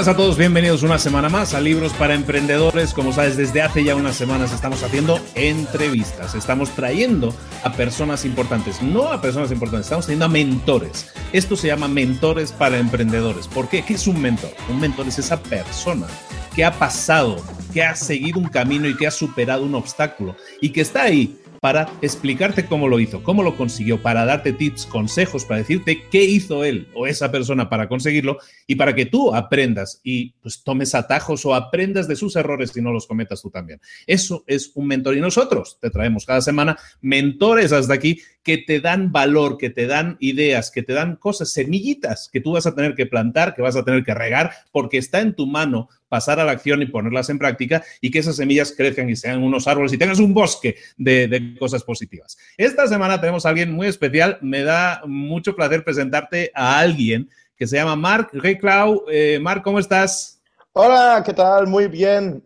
buenas a todos, bienvenidos una semana más a Libros para Emprendedores. Como sabes, desde hace ya unas semanas estamos haciendo entrevistas, estamos trayendo a personas importantes, no a personas importantes, estamos trayendo a mentores. Esto se llama mentores para emprendedores. ¿Por qué? ¿Qué es un mentor? Un mentor es esa persona que ha pasado, que ha seguido un camino y que ha superado un obstáculo y que está ahí para explicarte cómo lo hizo, cómo lo consiguió, para darte tips, consejos, para decirte qué hizo él o esa persona para conseguirlo y para que tú aprendas y pues tomes atajos o aprendas de sus errores y no los cometas tú también. Eso es un mentor y nosotros te traemos cada semana mentores hasta aquí que te dan valor, que te dan ideas, que te dan cosas, semillitas que tú vas a tener que plantar, que vas a tener que regar, porque está en tu mano pasar a la acción y ponerlas en práctica y que esas semillas crezcan y sean unos árboles y tengas un bosque de, cosas positivas. Esta semana tenemos a alguien muy especial. Me da mucho placer presentarte a alguien que se llama Marc Reclau. Eh, Marc, ¿cómo estás? Hola, ¿qué tal? Muy bien.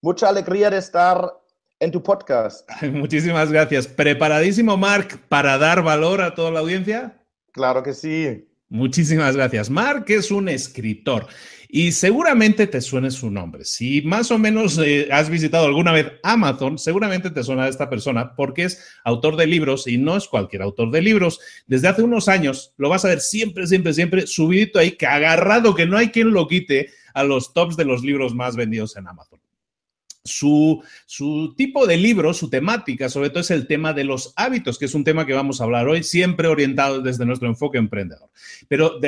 Mucha alegría de estar en tu podcast. Muchísimas gracias. ¿Preparadísimo, Marc, para dar valor a toda la audiencia? Claro que sí. Muchísimas gracias. Marc es un escritor y seguramente te suene su nombre. Si más o menos eh, has visitado alguna vez Amazon, seguramente te suena esta persona porque es autor de libros y no es cualquier autor de libros. Desde hace unos años lo vas a ver siempre, siempre, siempre subidito ahí, que agarrado, que no hay quien lo quite a los tops de los libros más vendidos en Amazon. Su, su, tipo de libro, su temática, sobre todo es el tema de los hábitos, que es un tema que vamos a hablar hoy, siempre orientado desde nuestro enfoque emprendedor. Pero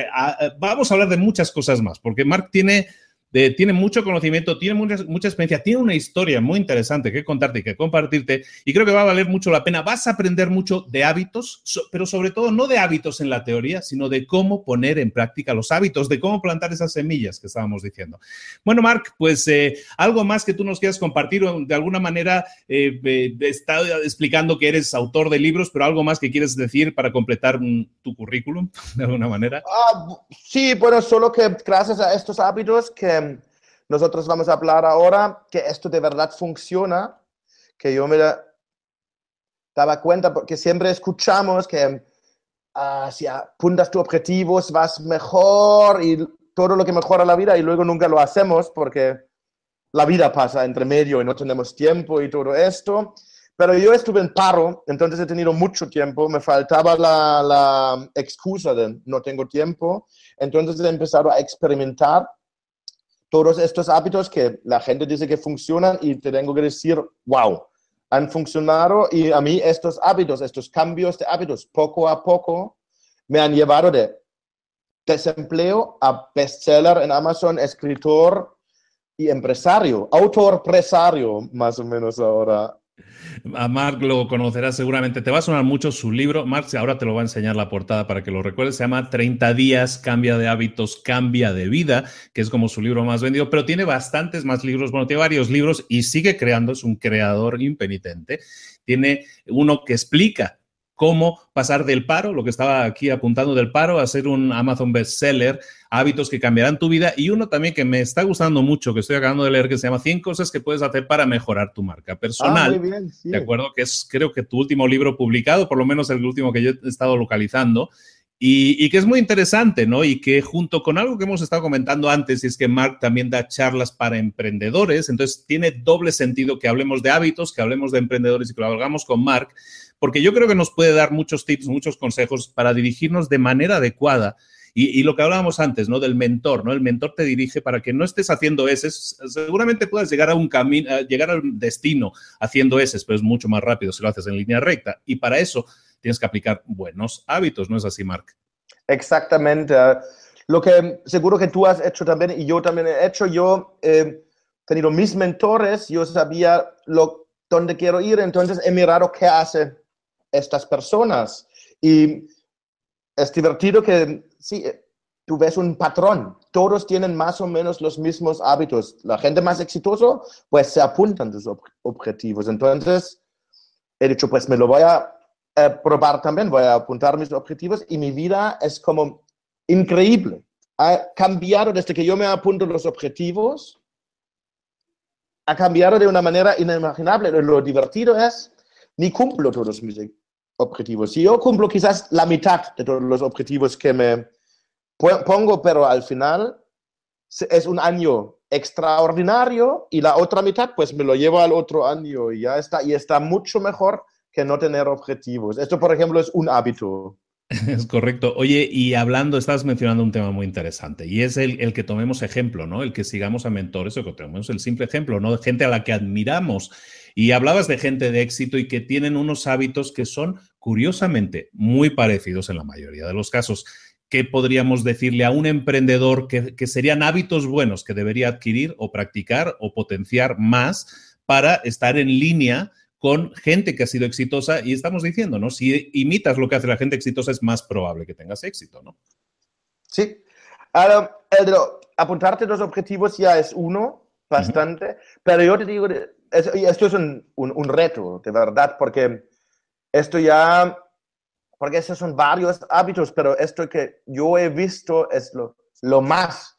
vamos a hablar de muchas cosas más, porque Mark tiene tiene mucho conocimiento, tiene mucha, mucha experiencia, tiene una historia muy interesante que contarte y que compartirte y creo que va a valer mucho la pena. Vas a aprender mucho de hábitos, pero sobre todo no de hábitos en la teoría, sino de cómo poner en práctica los hábitos, de cómo plantar esas semillas que estábamos diciendo. Bueno, Marc, pues eh, algo más que tú nos quieras compartir, de alguna manera eh, eh, está explicando que eres autor de libros, pero algo más que quieres decir para completar tu currículum, de alguna manera. Ah, sí, bueno, solo que gracias a estos hábitos que nosotros vamos a hablar ahora que esto de verdad funciona, que yo me daba cuenta porque siempre escuchamos que uh, si apuntas tus objetivos vas mejor y todo lo que mejora la vida y luego nunca lo hacemos porque la vida pasa entre medio y no tenemos tiempo y todo esto. Pero yo estuve en paro, entonces he tenido mucho tiempo, me faltaba la, la excusa de no tengo tiempo, entonces he empezado a experimentar todos estos hábitos que la gente dice que funcionan y te tengo que decir, wow, han funcionado y a mí estos hábitos, estos cambios de hábitos, poco a poco, me han llevado de desempleo a bestseller en Amazon, escritor y empresario, autor, presario, más o menos ahora. A Mark lo conocerás seguramente. Te va a sonar mucho su libro. Mark ahora te lo va a enseñar la portada para que lo recuerdes. Se llama 30 días, cambia de hábitos, cambia de vida, que es como su libro más vendido, pero tiene bastantes más libros. Bueno, tiene varios libros y sigue creando. Es un creador impenitente. Tiene uno que explica cómo pasar del paro, lo que estaba aquí apuntando del paro, a ser un Amazon bestseller, hábitos que cambiarán tu vida y uno también que me está gustando mucho, que estoy acabando de leer, que se llama 100 cosas que puedes hacer para mejorar tu marca personal. Ah, muy bien, sí. De acuerdo, que es creo que tu último libro publicado, por lo menos el último que yo he estado localizando. Y, que es muy interesante, ¿no? Y que junto con algo que hemos estado comentando antes, y es que Mark también da charlas para emprendedores, entonces tiene doble sentido que hablemos de hábitos, que hablemos de emprendedores y que lo hagamos con Mark, porque yo creo que nos puede dar muchos tips, muchos consejos para dirigirnos de manera adecuada. Y, lo que hablábamos antes, ¿no? Del mentor, ¿no? El mentor te dirige para que no estés haciendo ese. Seguramente puedas llegar a un camino, llegar al destino haciendo ese, pero es mucho más rápido si lo haces en línea recta. Y para eso tienes que aplicar buenos hábitos, ¿no es así, Mark? Exactamente. Lo que seguro que tú has hecho también y yo también he hecho, yo he tenido mis mentores, yo sabía lo, dónde quiero ir, entonces he mirado qué hace estas personas. Y es divertido que, sí, tú ves un patrón. Todos tienen más o menos los mismos hábitos. La gente más exitosa, pues se apuntan sus objetivos. Entonces, he dicho, pues me lo voy a probar también, voy a apuntar mis objetivos y mi vida es como increíble. Ha cambiado desde que yo me apunto los objetivos, ha cambiado de una manera inimaginable. Lo divertido es, ni cumplo todos mis objetivos. Si yo cumplo quizás la mitad de todos los objetivos que me pongo, pero al final es un año extraordinario y la otra mitad pues me lo llevo al otro año y ya está. Y está mucho mejor que no tener objetivos. Esto, por ejemplo, es un hábito. Es correcto. Oye, y hablando, estás mencionando un tema muy interesante y es el, que tomemos ejemplo, ¿no? El que sigamos a mentores o que tomemos el simple ejemplo, ¿no? De gente a la que admiramos. Y hablabas de gente de éxito y que tienen unos hábitos que son, curiosamente, muy parecidos en la mayoría de los casos. ¿Qué podríamos decirle a un emprendedor que, que serían hábitos buenos que debería adquirir o practicar o potenciar más para estar en línea con gente que ha sido exitosa y estamos diciendo, ¿no? Si imitas lo que hace la gente exitosa es más probable que tengas éxito, ¿no? Sí. Ahora, apuntarte los objetivos ya es uno, bastante, pero yo te digo, esto es un, un, reto, de verdad, porque esto ya, porque esos son varios hábitos, pero esto que yo he visto es lo, lo más,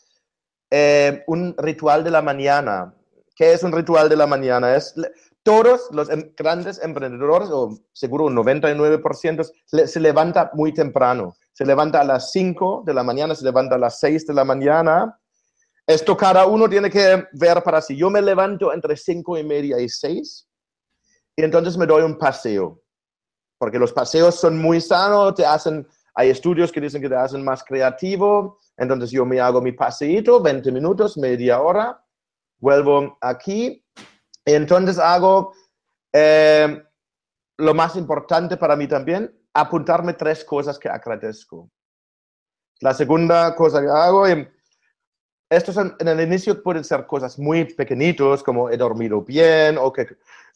eh, un ritual de la mañana. ¿Qué es un ritual de la mañana? Es todos los em, grandes emprendedores, o seguro un 99%, se levanta muy temprano. Se levanta a las 5 de la mañana, se levanta a las 6 de la mañana. Esto cada uno tiene que ver para sí. Yo me levanto entre 5 y media y 6 y entonces me doy un paseo. Porque los paseos son muy sanos, te hacen, hay estudios que dicen que te hacen más creativo. Entonces yo me hago mi paseito, 20 minutos, media hora, vuelvo aquí entonces hago eh, lo más importante para mí también, apuntarme tres cosas que agradezco. La segunda cosa que hago, estos en, en el inicio pueden ser cosas muy pequeñitos, como he dormido bien o que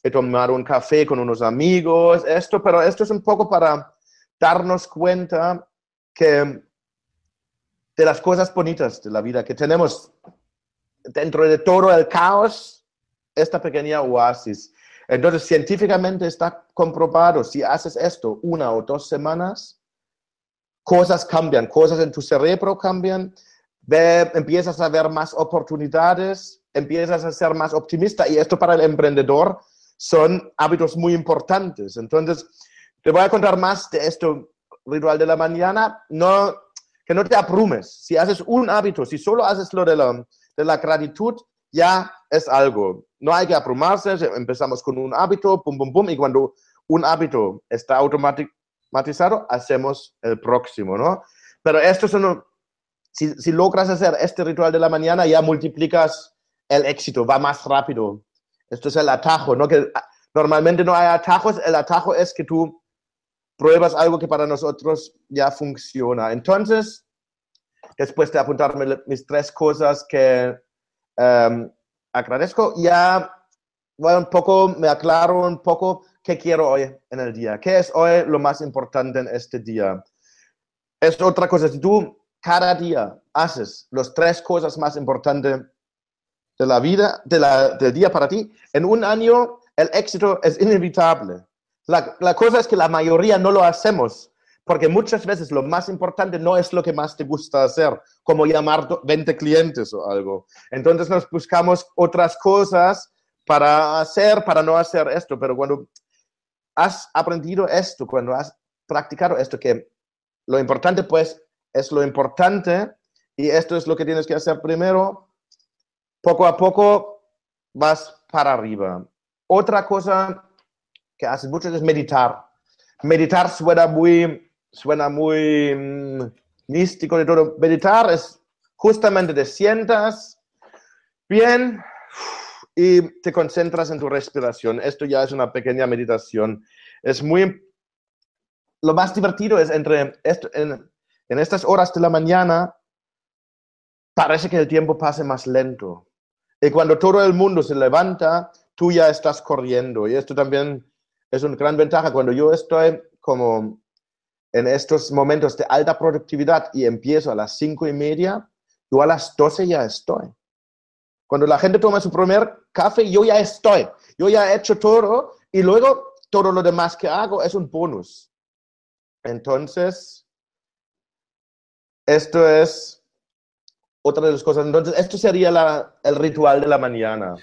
he tomado un café con unos amigos, esto, pero esto es un poco para darnos cuenta que de las cosas bonitas de la vida que tenemos dentro de todo el caos, esta pequeña oasis. Entonces, científicamente está comprobado, si haces esto una o dos semanas, cosas cambian, cosas en tu cerebro cambian, empiezas a ver más oportunidades, empiezas a ser más optimista y esto para el emprendedor son hábitos muy importantes. Entonces, te voy a contar más de esto ritual de la mañana, no, que no te abrumes. Si haces un hábito, si solo haces lo de la, de la gratitud, ya es algo. No hay que abrumarse, empezamos con un hábito, pum, pum, pum, y cuando un hábito está automatizado, hacemos el próximo, ¿no? Pero esto es uno, si, si logras hacer este ritual de la mañana, ya multiplicas el éxito, va más rápido. Esto es el atajo, ¿no? Que ah, normalmente no hay atajos, el atajo es que tú pruebas algo que para nosotros ya funciona. Entonces, después de apuntarme mis tres cosas que um, agradezco. Ya bueno, un poco, me aclaro un poco qué quiero hoy en el día. ¿Qué es hoy lo más importante en este día? Es otra cosa. Si tú cada día haces las tres cosas más importantes de la vida, de la, del día para ti, en un año el éxito es inevitable. La, la cosa es que la mayoría no lo hacemos porque muchas veces lo más importante no es lo que más te gusta hacer, como llamar 20 clientes o algo. Entonces nos buscamos otras cosas para hacer, para no hacer esto. Pero cuando has aprendido esto, cuando has practicado esto, que lo importante pues es lo importante y esto es lo que tienes que hacer primero, poco a poco vas para arriba. Otra cosa que haces mucho es meditar. Meditar suena muy suena muy mm, místico de todo. Meditar es justamente te sientas bien y te concentras en tu respiración. Esto ya es una pequeña meditación. Es muy... Lo más divertido es entre en, en estas horas de la mañana, parece que el tiempo pase más lento. Y cuando todo el mundo se levanta, tú ya estás corriendo. Y esto también es una gran ventaja. Cuando yo estoy como en estos momentos de alta productividad y empiezo a las cinco y media, yo a las doce ya estoy. Cuando la gente toma su primer café, yo ya estoy. Yo ya he hecho todo y luego todo lo demás que hago es un bonus. Entonces, esto es otra de las cosas. Entonces, esto sería el ritual de la mañana.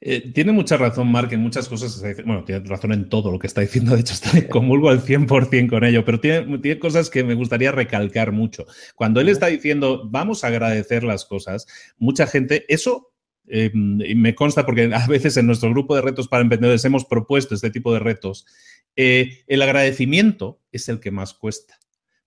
Eh, tiene mucha razón, Mark, en muchas cosas. Bueno, tiene razón en todo lo que está diciendo. De hecho, estoy comulgo al 100% con ello, pero tiene, tiene cosas que me gustaría recalcar mucho. Cuando él está diciendo, vamos a agradecer las cosas, mucha gente, eso eh, me consta porque a veces en nuestro grupo de retos para emprendedores hemos propuesto este tipo de retos. Eh, el agradecimiento es el que más cuesta.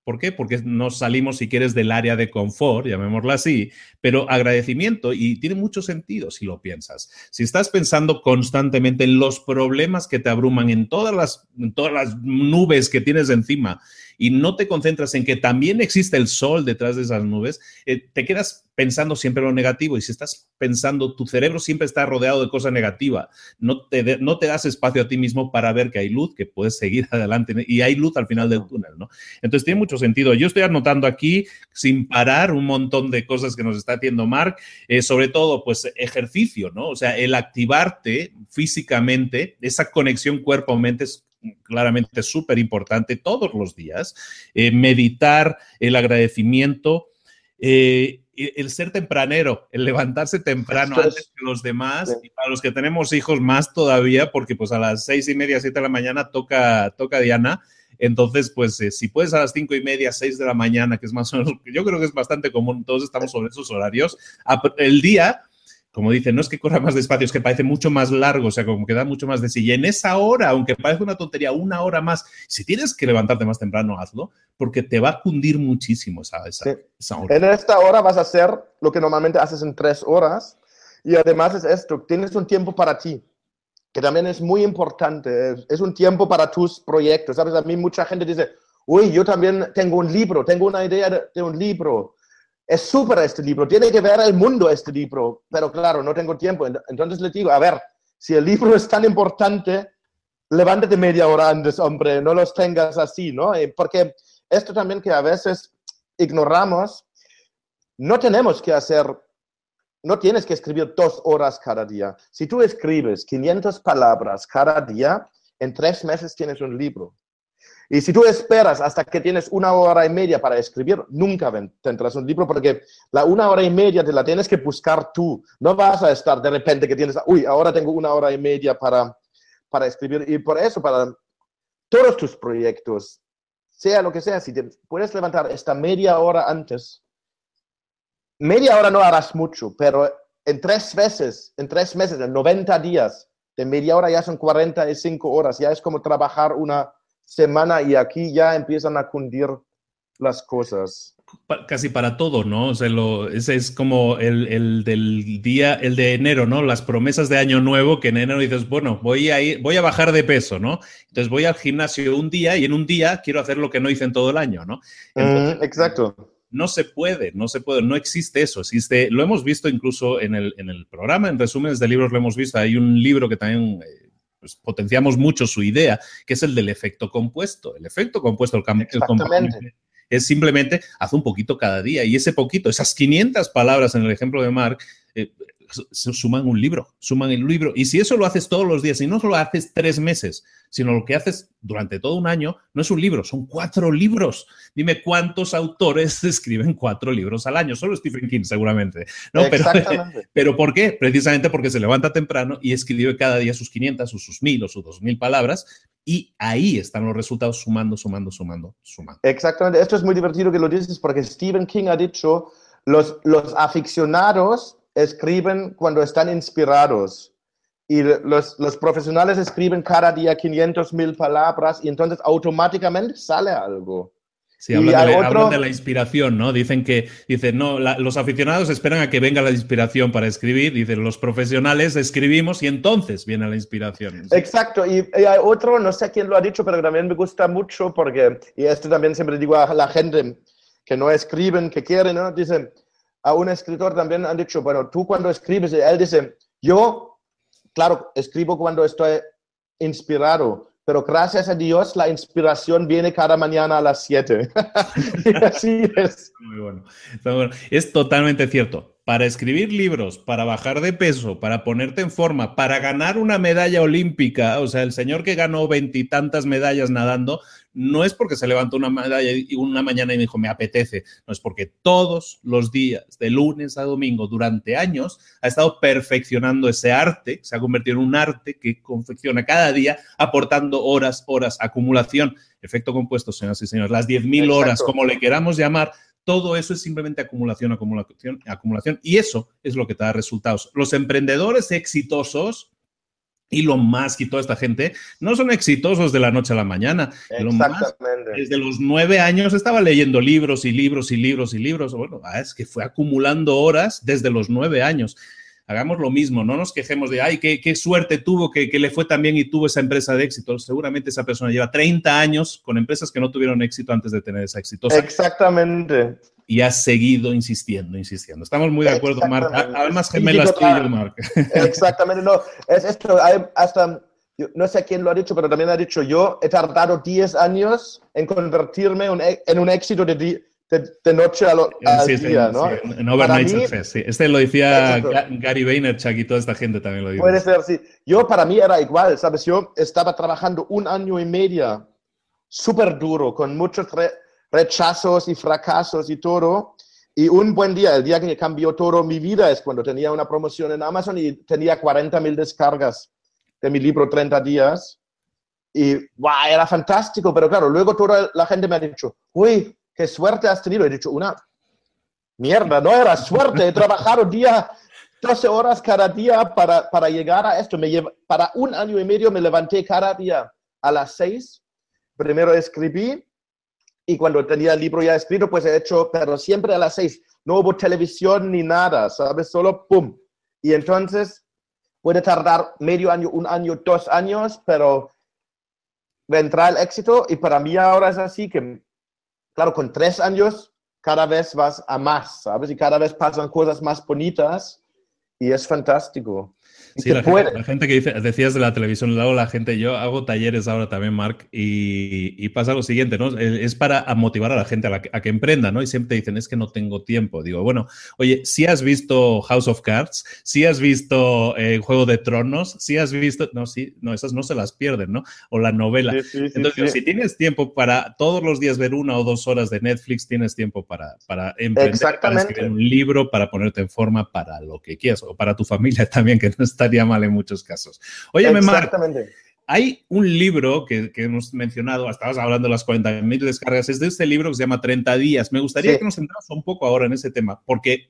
¿Por qué? Porque nos salimos, si quieres, del área de confort, llamémosla así, pero agradecimiento, y tiene mucho sentido si lo piensas. Si estás pensando constantemente en los problemas que te abruman, en todas las, en todas las nubes que tienes encima, y no te concentras en que también existe el sol detrás de esas nubes, eh, te quedas pensando siempre lo negativo y si estás pensando, tu cerebro siempre está rodeado de cosas negativas, no te, no te das espacio a ti mismo para ver que hay luz, que puedes seguir adelante y hay luz al final del túnel, ¿no? Entonces tiene mucho sentido. Yo estoy anotando aquí sin parar un montón de cosas que nos está haciendo Mark, eh, sobre todo pues ejercicio, ¿no? O sea, el activarte físicamente, esa conexión cuerpo-mente es claramente súper importante todos los días. Eh, meditar, el agradecimiento, eh, el ser tempranero, el levantarse temprano antes que los demás, y para los que tenemos hijos más todavía, porque pues a las seis y media, siete de la mañana toca, toca Diana. Entonces, pues eh, si puedes a las cinco y media, seis de la mañana, que es más o menos, yo creo que es bastante común, todos estamos sobre esos horarios, el día como dicen, no es que corra más despacio, es que parece mucho más largo, o sea, como que da mucho más de sí. Y en esa hora, aunque parezca una tontería, una hora más, si tienes que levantarte más temprano, hazlo, porque te va a cundir muchísimo esa, hora. En esta hora vas a hacer lo que normalmente haces en tres horas. Y además es esto, tienes un tiempo para ti, que también es muy importante. Es, un tiempo para tus proyectos. ¿Sabes? A mí mucha gente dice, uy, yo también tengo un libro, tengo una idea de un libro es súper este libro, tiene que ver el mundo este libro, pero claro, no tengo tiempo. Entonces le digo, a ver, si el libro es tan importante, levántate media hora antes, hombre, no los tengas así, ¿no? Eh, porque esto también que a veces ignoramos, no tenemos que hacer, no tienes que escribir dos horas cada día. Si tú escribes 500 palabras cada día, en tres meses tienes un libro. Y si tú esperas hasta que tienes una hora y media para escribir, nunca tendrás un libro porque la una hora y media te la tienes que buscar tú. No vas a estar de repente que tienes, uy, ahora tengo una hora y media para, para escribir. Y por eso, para todos tus proyectos, sea lo que sea, si te puedes levantar esta media hora antes, media hora no harás mucho, pero en tres veces, en tres meses, en 90 días, de media hora ya son 45 horas, ya es como trabajar una semana y aquí ya empiezan a cundir las cosas. Casi para todo, ¿no? O sea, ese es como el, del día, el de enero, ¿no? Las promesas de año nuevo, que en enero dices, bueno, voy a ir, voy a bajar de peso, ¿no? Entonces voy al gimnasio un día y en un día quiero hacer lo que no hice en todo el año, ¿no? exacto. No se puede, no se puede, no existe eso. Existe, lo hemos visto incluso en el, en el programa, en resúmenes de libros lo hemos visto. Hay un libro que también eh, pues, potenciamos mucho su idea, que es el del efecto compuesto. El efecto compuesto, el, cambio es simplemente haz un poquito cada día y ese poquito, esas 500 palabras en el ejemplo de Mark, eh, suman un libro, suman el libro. Y si eso lo haces todos los días y no solo haces tres meses, sino lo que haces durante todo un año, no es un libro, son cuatro libros. Dime cuántos autores escriben cuatro libros al año, solo Stephen King seguramente. ¿no? Pero, pero ¿por qué? Precisamente porque se levanta temprano y escribe cada día sus 500 o sus 1000 o sus 2000 palabras y ahí están los resultados sumando, sumando, sumando, sumando. Exactamente, esto es muy divertido que lo dices porque Stephen King ha dicho, los, los aficionados escriben cuando están inspirados y los, los, profesionales escriben cada día 500 mil palabras y entonces automáticamente sale algo. Sí, hablan de, la inspiración, ¿no? Dicen que, dicen, no, los aficionados esperan a que venga la inspiración para escribir, dicen, los profesionales escribimos y entonces viene la inspiración. Exacto, y, hay otro, no sé quién lo ha dicho, pero también me gusta mucho porque, y esto también siempre digo a la gente que no escriben, que quieren, ¿no? Dicen, a un escritor también han dicho, bueno, tú cuando escribes, él dice, yo claro, escribo cuando estoy inspirado, pero gracias a Dios la inspiración viene cada mañana a las 7. así es. Muy bueno. Es totalmente cierto. Para escribir libros, para bajar de peso, para ponerte en forma, para ganar una medalla olímpica, o sea, el señor que ganó veintitantas medallas nadando, no es porque se levantó una medalla y una mañana y me dijo, me apetece, no es porque todos los días, de lunes a domingo, durante años, ha estado perfeccionando ese arte, se ha convertido en un arte que confecciona cada día, aportando horas, horas, acumulación, efecto compuesto, señoras y señores, las 10.000 horas, como le queramos llamar, todo eso es simplemente acumulación, acumulación, acumulación, y eso es lo que te da resultados. Los emprendedores exitosos, Elon Musk y toda esta gente no son exitosos de la noche a la mañana. Exactamente. desde los nueve años estaba leyendo libros y libros y libros y libros. Bueno, ah, es que fue acumulando horas desde los nueve años. Hagamos lo mismo, no nos quejemos de, ay, qué, suerte tuvo, que, que, le fue tan bien y tuvo esa empresa de éxito. Seguramente esa persona lleva 30 años con empresas que no tuvieron éxito antes de tener esa exitosa. Exactamente y has seguido insistiendo, insistiendo. Estamos muy de acuerdo, Marc. Almas gemelas tú y yo, Marc. Exactamente, no. Es esto, hasta, no sé quién lo ha dicho, pero también ha dicho yo, he tardado 10 años en convertirme en un éxito de, de, noche a lo, al día, ¿no? Sí, en Overnight Success, sí. Este lo decía Gary Vaynerchuk y toda esta gente también lo dijo. Puede ser, sí. Yo, para mí era igual, ¿sabes? Yo estaba trabajando un año y medio súper duro, con muchos rechazos y fracasos y todo. Y un buen día, el día que cambió todo mi vida es cuando tenía una promoción en Amazon y tenía 40 mil descargas de mi libro 30 días. Y wow, era fantástico, pero claro, luego toda la gente me ha dicho, uy, qué suerte has tenido. He dicho, una mierda, no era suerte, he trabajado día, 12 horas cada día para, para llegar a esto. Me lleva, para un año y medio me levanté cada día a las 6. Primero escribí, y cuando tenía el libro ya escrito, pues he hecho, pero siempre a las seis. No hubo televisión ni nada, ¿sabes? Solo pum. Y entonces puede tardar medio año, un año, dos años, pero vendrá el éxito. Y para mí ahora es así que, claro, con tres años cada vez vas a más, ¿sabes? Y cada vez pasan cosas más bonitas y es fantástico. Sí, la gente, que dice, decías de la televisión, luego la gente, yo hago talleres ahora también, Mark, y, pasa lo siguiente, ¿no? Es para motivar a la gente a, que emprenda, ¿no? Y siempre dicen, es que no tengo tiempo. Digo, bueno, oye, si has visto House of Cards, si has visto eh, Juego de Tronos, si has visto, no, sí, no, esas no se las pierden, ¿no? O la novela. Entonces, si tienes tiempo para todos los días ver una o dos horas de Netflix, tienes tiempo para, para emprender, para escribir un libro, para ponerte en forma para lo que quieras, o para tu familia también, que no está mal en muchos casos. Oye, Exactamente. hay un libro que, hemos mencionado, estabas hablando de las 40.000 descargas, es de este libro que se llama 30 días. Me gustaría que nos centramos un poco ahora en ese tema, porque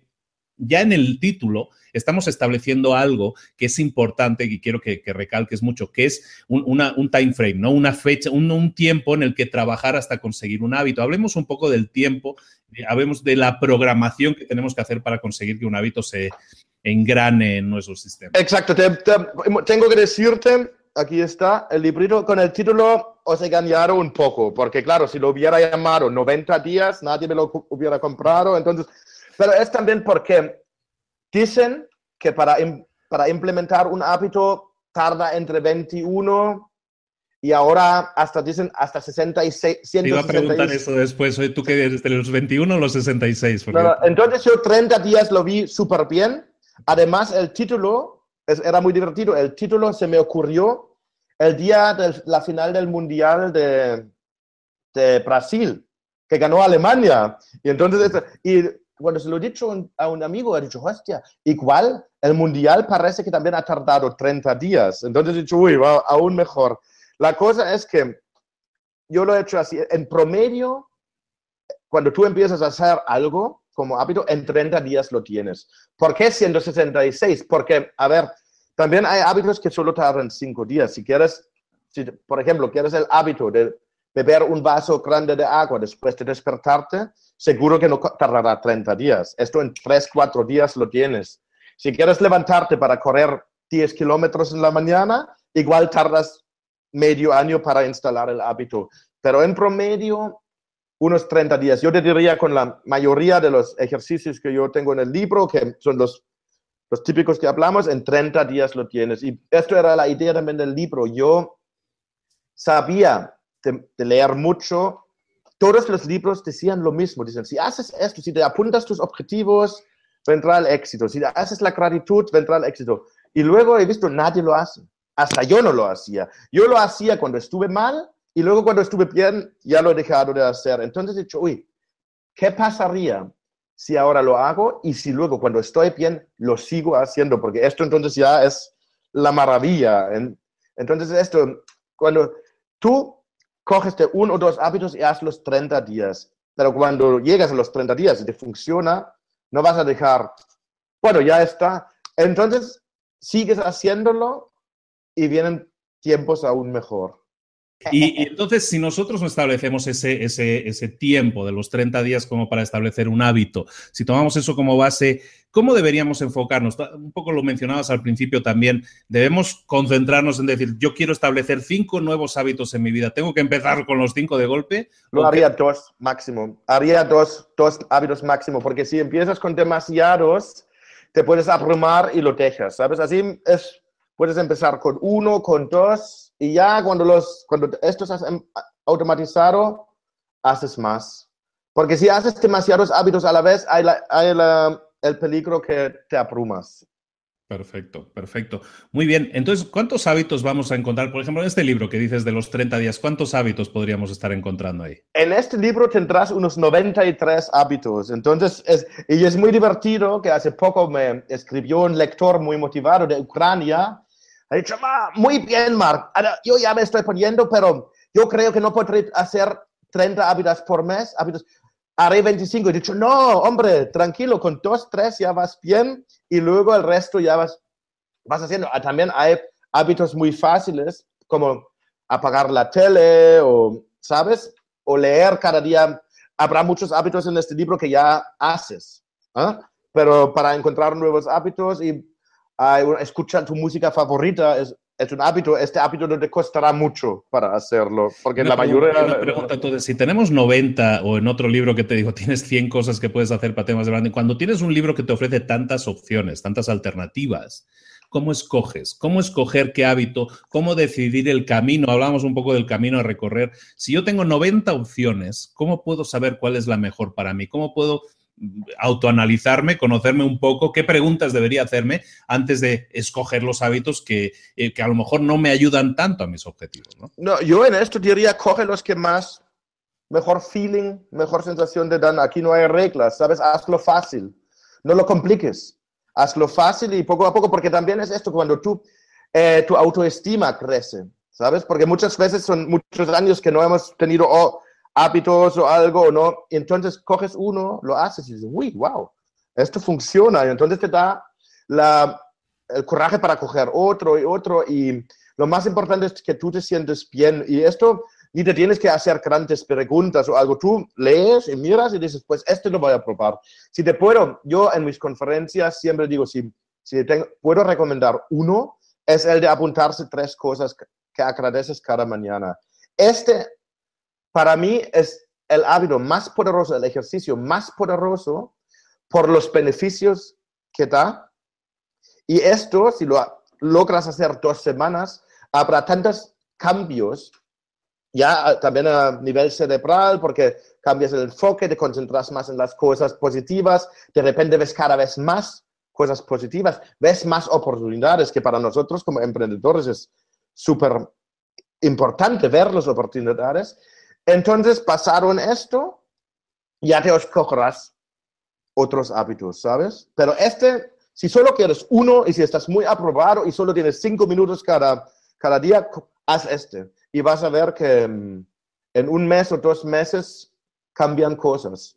ya en el título estamos estableciendo algo que es importante y quiero que, recalques mucho, que es un, un, time frame, ¿no? Una fecha, un, un, tiempo en el que trabajar hasta conseguir un hábito. Hablemos un poco del tiempo, hablemos de la programación que tenemos que hacer para conseguir que un hábito se, engrane en nuestro sistema. Exacto, tengo que decirte, aquí está el librito con el título, os engañaron un poco, porque claro, si lo hubiera llamado 90 días, nadie me lo hubiera comprado, entonces, pero es también porque dicen que para, para implementar un hábito tarda entre 21 y ahora hasta dicen hasta 66. Te iba a preguntar eso después. ¿Tú qué eres de los 21 o los 66? entonces yo 30 días lo vi súper bien Además, el título era muy divertido. El título se me ocurrió el día de la final del Mundial de, de Brasil, que ganó Alemania. Y entonces, y cuando se lo he dicho a un amigo, he dicho, hostia, igual el Mundial parece que también ha tardado 30 días. Entonces he dicho, uy, va aún mejor. La cosa es que yo lo he hecho así, en promedio, cuando tú empiezas a hacer algo, como hábito, en 30 días lo tienes. ¿Por qué 166? Porque, a ver, también hay hábitos que solo tardan 5 días. Si quieres, si, por ejemplo, quieres el hábito de beber un vaso grande de agua después de despertarte, seguro que no tardará 30 días. Esto en 3, 4 días lo tienes. Si quieres levantarte para correr 10 kilómetros en la mañana, igual tardas medio año para instalar el hábito. Pero en promedio, unos 30 días. Yo te diría con la mayoría de los ejercicios que yo tengo en el libro, que son los, los típicos que hablamos, en 30 días lo tienes. Y esto era la idea también del libro. Yo sabía de, leer mucho. Todos los libros decían lo mismo. Dicen, si haces esto, si te apuntas tus objetivos, vendrá el éxito. Si haces la gratitud, vendrá el éxito. Y luego he visto, nadie lo hace. Hasta yo no lo hacía. Yo lo hacía cuando estuve mal y luego cuando estuve bien, ya lo he dejado de hacer. Entonces he dicho, uy, ¿qué pasaría si ahora lo hago y si luego cuando estoy bien lo sigo haciendo? Porque esto entonces ya es la maravilla. Entonces esto, cuando tú coges de uno o dos hábitos y haces los 30 días, pero cuando llegas a los 30 días y te funciona, no vas a dejar, bueno, ya está. Entonces sigues haciéndolo y vienen tiempos aún mejor. Y, entonces, si nosotros no establecemos ese, ese, ese, tiempo de los 30 días como para establecer un hábito, si tomamos eso como base, ¿cómo deberíamos enfocarnos? Un poco lo mencionabas al principio también, debemos concentrarnos en decir, yo quiero establecer cinco nuevos hábitos en mi vida, ¿tengo que empezar con los cinco de golpe? Lo haría dos máximo, haría dos, dos hábitos máximo, porque si empiezas con demasiados, te puedes abrumar y lo dejas, ¿sabes? Así es, puedes empezar con uno, con dos y ya cuando, los, cuando esto es automatizado, haces más. Porque si haces demasiados hábitos a la vez, hay, hay el peligro que te abrumas. Perfecto, perfecto. Muy bien. Entonces, ¿cuántos hábitos vamos a encontrar? Por ejemplo, en este libro que dices de los 30 días, ¿cuántos hábitos podríamos estar encontrando ahí? En este libro tendrás unos 93 hábitos. Entonces, es, y es muy divertido que hace poco me escribió un lector muy motivado de Ucrania ha dicho, muy bien, Mark, yo ya me estoy poniendo, pero yo creo que no podré hacer 30 hábitos por mes, hábitos, haré 25. He dicho, no, hombre, tranquilo, con dos, tres ya vas bien y luego el resto ya vas, vas haciendo. Ah, también hay hábitos muy fáciles, como apagar la tele o, ¿sabes? O leer cada día. Habrá muchos hábitos en este libro que ya haces, ¿ah? pero para encontrar nuevos hábitos y escuchar tu música favorita es, es, un hábito, este hábito no te costará mucho para hacerlo, porque la mayoría... Una pregunta, entonces, si tenemos 90 o en otro libro que te digo, tienes 100 cosas que puedes hacer para temas de branding, cuando tienes un libro que te ofrece tantas opciones, tantas alternativas, ¿cómo escoges? ¿Cómo escoger qué hábito? ¿Cómo decidir el camino? Hablamos un poco del camino a recorrer. Si yo tengo 90 opciones, ¿cómo puedo saber cuál es la mejor para mí? ¿Cómo puedo autoanalizarme, conocerme un poco, qué preguntas debería hacerme antes de escoger los hábitos que, eh, que a lo mejor no me ayudan tanto a mis objetivos. ¿no? yo en esto diría, coge los que más, mejor feeling, mejor sensación te dan. Aquí no hay reglas, ¿sabes? Hazlo fácil, no lo compliques. Hazlo fácil y poco a poco, porque también es esto, cuando tú, eh, tu autoestima crece, ¿sabes? Porque muchas veces son muchos años que no hemos tenido, oh, hábitos o algo, ¿no? Y entonces coges uno, lo haces y dices, uy, wow, esto funciona. Y entonces te da la, el coraje para coger otro y otro. Y lo más importante es que tú te sientes bien. Y esto ni te tienes que hacer grandes preguntas o algo. Tú lees y miras y dices, pues este lo voy a probar. Si te puedo, yo en mis conferencias siempre digo, si, si tengo, puedo recomendar uno, es el de apuntarse tres cosas que agradeces cada mañana. Este para mí es el hábito más poderoso, el ejercicio más poderoso por los beneficios que da. Y esto, si lo logras hacer dos semanas, habrá tantos cambios, ya también a nivel cerebral, porque cambias el enfoque, te concentras más en las cosas positivas, de repente ves cada vez más cosas positivas, ves más oportunidades, que para nosotros como emprendedores es súper importante ver las oportunidades. Entonces pasaron esto, ya te escogerás otros hábitos, ¿sabes? Pero este, si solo quieres uno y si estás muy aprobado y solo tienes cinco minutos cada, cada día, haz este. Y vas a ver que mm, en un mes o dos meses cambian cosas.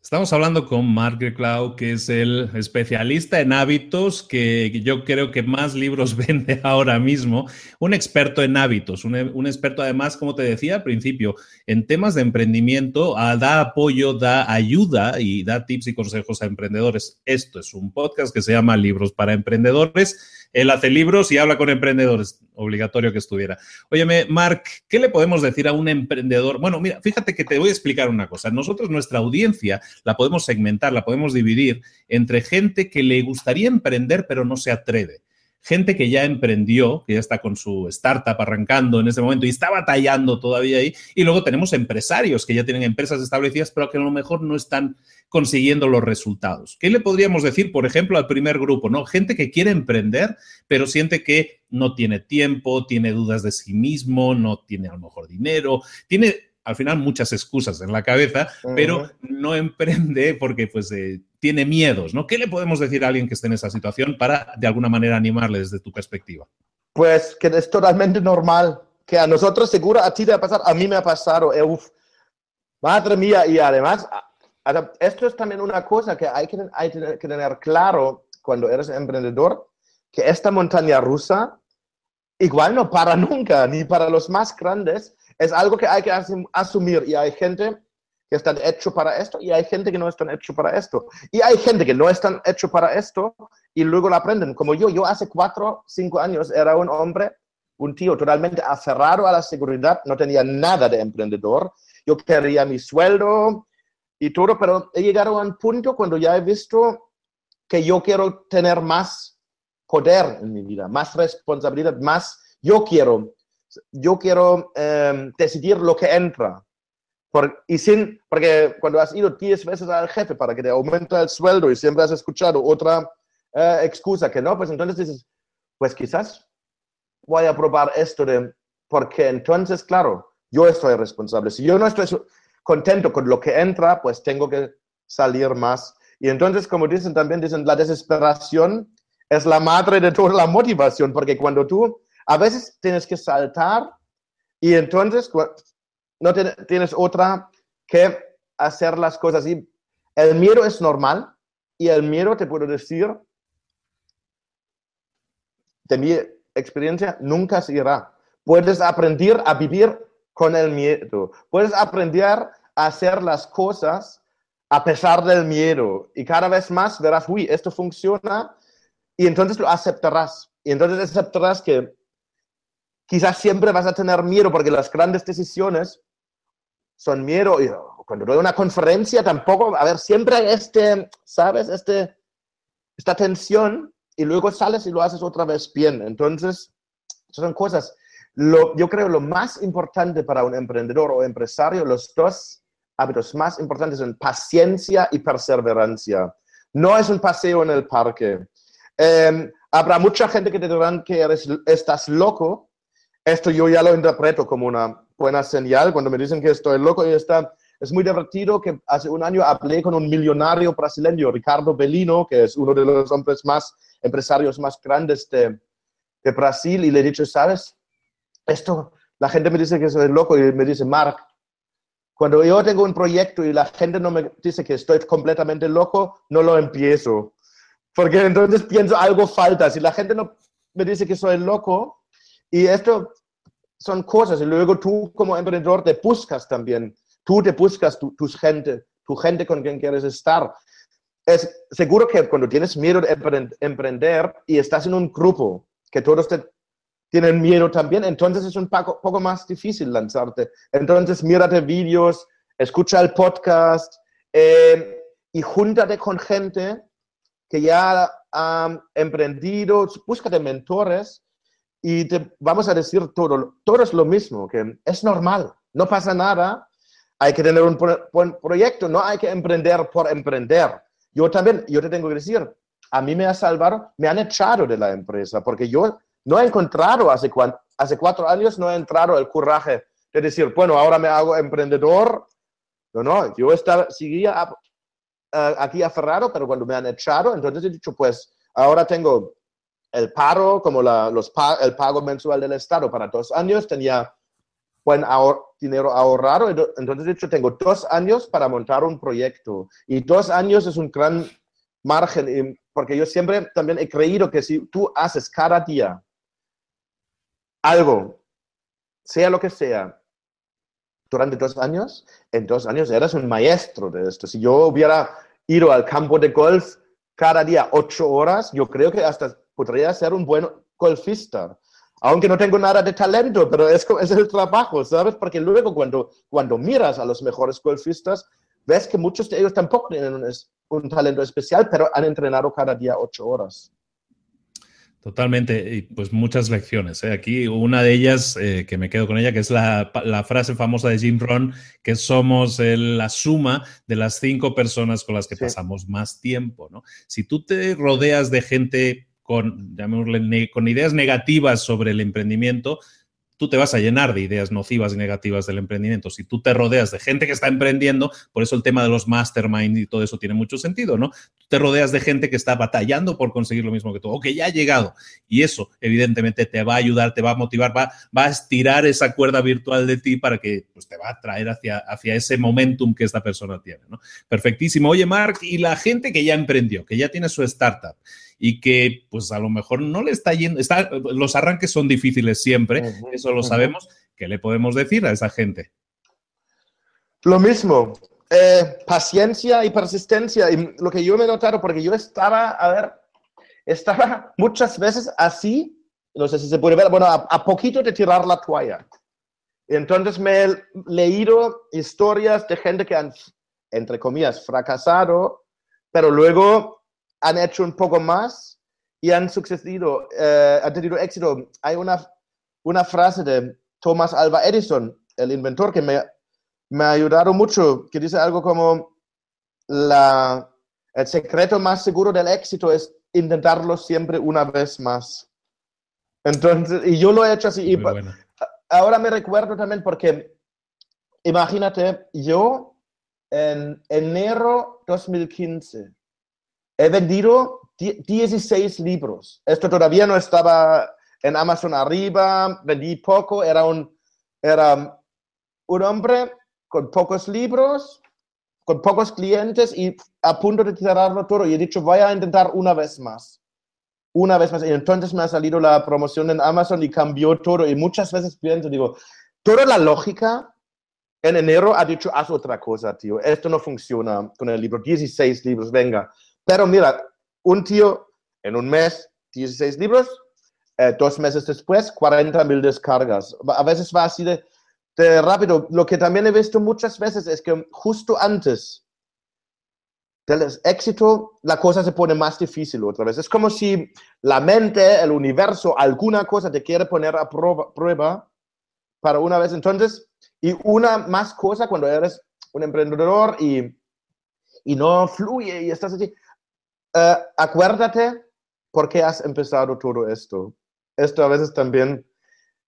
Estamos hablando con Mark Cloud, que es el especialista en hábitos que yo creo que más libros vende ahora mismo. Un experto en hábitos, un, experto además, como te decía al principio, en temas de emprendimiento, da apoyo, da ayuda y da tips y consejos a emprendedores. Esto es un podcast que se llama Libros para Emprendedores él hace libros y habla con emprendedores. Obligatorio que estuviera. Óyeme, Mark, ¿qué le podemos decir a un emprendedor? Bueno, mira, fíjate que te voy a explicar una cosa. Nosotros, nuestra audiencia, la podemos segmentar, la podemos dividir entre gente que le gustaría emprender, pero no se atreve gente que ya emprendió, que ya está con su startup arrancando en ese momento y está batallando todavía ahí. Y luego tenemos empresarios que ya tienen empresas establecidas, pero que a lo mejor no están consiguiendo los resultados. ¿Qué le podríamos decir, por ejemplo, al primer grupo? ¿no? Gente que quiere emprender, pero siente que no tiene tiempo, tiene dudas de sí mismo, no tiene a lo mejor dinero, tiene al final muchas excusas en la cabeza, pero no emprende porque pues eh, tiene miedos, ¿no? ¿Qué le podemos decir a alguien que esté en esa situación para de alguna manera animarle desde tu perspectiva? Pues que es totalmente normal, que a nosotros seguro a ti te va a pasar, a mí me ha pasado, eh, uf, madre mía, y además, esto es también una cosa que hay que, hay que tener claro cuando eres emprendedor, que esta montaña rusa igual no para nunca, ni para los más grandes, es algo que hay que asumir y hay gente que están hecho para esto y hay gente que no están hecho para esto. Y hay gente que no están hecho para esto y luego lo aprenden. Como yo, yo hace cuatro, cinco años era un hombre, un tío totalmente aferrado a la seguridad, no tenía nada de emprendedor. Yo quería mi sueldo y todo, pero he llegado a un punto cuando ya he visto que yo quiero tener más poder en mi vida, más responsabilidad, más yo quiero yo quiero em, decidir lo que entra. y sin, porque cuando has ido 10 veces al jefe para que te aumente el sueldo y siempre has escuchado otra eh, excusa que no, pues entonces dices, pues quizás voy a probar esto de, porque entonces, claro, yo estoy responsable. Si yo no estoy contento con lo que entra, pues tengo que salir más. Y entonces, como dicen también, dicen, la desesperación es la madre de toda la motivación, porque cuando tú a veces tienes que saltar y entonces no tienes otra que hacer las cosas. Y el miedo es normal y el miedo, te puedo decir, de mi experiencia, nunca se irá. Puedes aprender a vivir con el miedo. Puedes aprender a hacer las cosas a pesar del miedo. Y cada vez más verás, uy, esto funciona. Y entonces lo aceptarás. Y entonces aceptarás que quizás siempre vas a tener miedo porque las grandes decisiones son miedo. Cuando doy una conferencia tampoco, a ver, siempre hay este, ¿sabes? Este, esta tensión y luego sales y lo haces otra vez bien. Entonces, son cosas. Lo, yo creo lo más importante para un emprendedor o empresario, los dos hábitos más importantes son paciencia y perseverancia. No es un paseo en el parque. Em, habrá mucha gente que te dirán que eres, estás loco esto yo ya lo interpreto como una buena señal cuando me dicen que estoy loco y está, es muy divertido que hace un año hablé con un millonario brasileño, Ricardo Bellino, que es uno de los hombres más empresarios más grandes de, de Brasil y le he dicho, ¿sabes? Esto, la gente me dice que soy loco y me dice, Mark, cuando yo tengo un proyecto y la gente no me dice que estoy completamente loco, no lo empiezo. Porque entonces pienso algo falta. Si la gente no me dice que soy loco, y esto son cosas, y luego tú como emprendedor te buscas también, tú te buscas tu, tus gente, tu gente con quien quieres estar. Es seguro que cuando tienes miedo de emprender y estás en un grupo que todos te, tienen miedo también, entonces es un poco, más difícil lanzarte. Entonces mírate vídeos, escucha el podcast eh, y júntate con gente que ya ha emprendido, búscate mentores y te vamos a decir todo, todo es lo mismo, que es normal, no pasa nada, hay que tener un buen proyecto, no hay que emprender por emprender. Yo también, yo te tengo que decir, a mí me ha salvado, me han echado de la empresa, porque yo no he encontrado hace, hace cuatro años, no he entrado el coraje de decir, bueno, ahora me hago emprendedor. No, no, yo estaba, seguía aquí aferrado, pero cuando me han echado, entonces he dicho, pues ahora tengo el paro, como los, el pago mensual del Estado para dos años, tenía buen dinero ahorrado. Entonces, de hecho, tengo dos años para montar un proyecto. Y dos años es un gran margen, porque yo siempre también he creído que si tú haces cada día algo, sea lo que sea, durante dos años, en dos años eres un maestro de esto. Si yo hubiera ido al campo de golf cada día ocho horas, yo creo que hasta podría ser un buen golfista. Aunque no tengo nada de talento, pero es, es el trabajo, ¿sabes? Porque luego cuando, cuando miras a los mejores golfistas, ves que muchos de ellos tampoco tienen un, un talento especial, pero han entrenado cada día ocho horas. Totalmente, y pues muchas lecciones. ¿eh? Aquí una de ellas eh, que me quedo con ella, que es la, frase famosa de Jim Rohn, que somos la suma de las cinco personas con las que pasamos más tiempo. ¿no? Si tú te rodeas de gente con, con ideas negativas sobre el emprendimiento, tú te vas a llenar de ideas nocivas y negativas del emprendimiento. Si tú te rodeas de gente que está emprendiendo, por eso el tema de los mastermind y todo eso tiene mucho sentido, ¿no? Tú te rodeas de gente que está batallando por conseguir lo mismo que tú, o que ya ha llegado. Y eso, evidentemente, te va a ayudar, te va a motivar, va, va a estirar esa cuerda virtual de ti para que pues, te va a traer hacia, hacia ese momentum que esta persona tiene, ¿no? Perfectísimo. Oye, Mark, y la gente que ya emprendió, que ya tiene su startup, y que pues a lo mejor no le está yendo, está, los arranques son difíciles siempre, eso lo sabemos, ¿qué le podemos decir a esa gente? Lo mismo, eh, paciencia y persistencia, y lo que yo me he notado, porque yo estaba, a ver, estaba muchas veces así, no sé si se puede ver, bueno, a, poquito de tirar la toalla. Entonces me he leído historias de gente que han, entre comillas, fracasado, pero luego han hecho un poco más y han sucedido, eh, han tenido éxito. Hay una, una frase de Thomas Alva Edison, el inventor, que me, me ha ayudado mucho, que dice algo como, la, el secreto más seguro del éxito es intentarlo siempre una vez más. Entonces, y yo lo he hecho así. Y ahora me recuerdo también porque, imagínate, yo en enero 2015 he vendido 16 libros. Esto todavía no estaba en Amazon arriba, vendí poco, era un, era un hombre con pocos libros, con pocos clientes y a punto de tirarlo todo. Y he dicho, voy a intentar una vez más. Una vez más. Y entonces me ha salido la promoción en Amazon y cambió todo. Y muchas veces pienso, digo, toda la lógica en enero ha dicho, haz otra cosa, tío. Esto no funciona con el libro. 16 libros, venga. Pero mira, un tío en un mes, 16 libros, eh, dos meses después, 40 mil descargas. A veces va así de, rápido. Lo que también he visto muchas veces es que justo antes del éxito, la cosa se pone más difícil otra vez. Es como si la mente, el universo, alguna cosa te quiere poner a prueba, prueba para una vez. Entonces, y una más cosa cuando eres un emprendedor y, y no fluye y estás así, uh, acuérdate por qué has empezado todo esto. Esto a veces también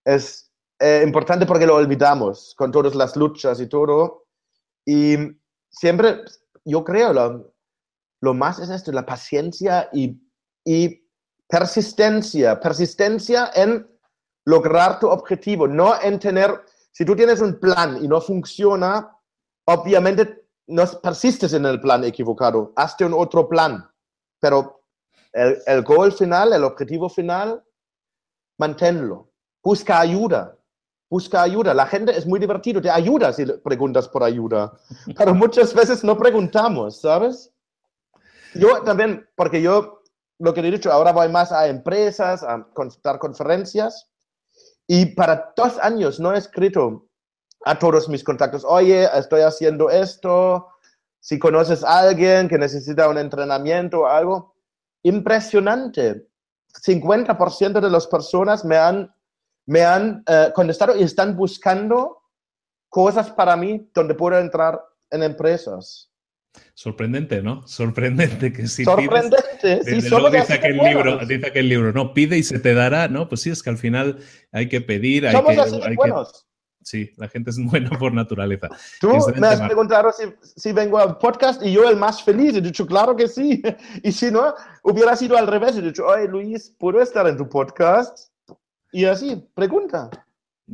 es eh, importante porque lo olvidamos con todas las luchas y todo. Y siempre, yo creo, lo, lo más es esto, la paciencia y, y persistencia. Persistencia en lograr tu objetivo, no en tener, si tú tienes un plan y no funciona, obviamente no persistes en el plan equivocado, hazte un otro plan pero el, el goal final, el objetivo final, manténlo. Busca ayuda. Busca ayuda. La gente es muy divertido, te ayuda si preguntas por ayuda. Pero muchas veces no preguntamos, ¿sabes? Yo también, porque yo, lo que he dicho, ahora voy más a empresas, a dar conferencias. Y para dos años no he escrito a todos mis contactos, oye, estoy haciendo esto, si conoces a alguien que necesita un entrenamiento o algo, impresionante. 50% de las personas me han, me han eh, contestado y están buscando cosas para mí donde puedo entrar en empresas. Sorprendente, ¿no? Sorprendente que si Sorprendente, sí, solo dice aquel libro, dice aquel libro, no, pide y se te dará, ¿no? Pues sí, es que al final hay que pedir, hay Somos que, así hay buenos. Sí, la gente es buena por naturaleza. Tú me has preguntado si, si, vengo al podcast y yo el más feliz. He dicho, claro que sí. Y si no, hubiera sido al revés. He dicho, oye Luis, ¿puedo estar en tu podcast? Y así, pregunta.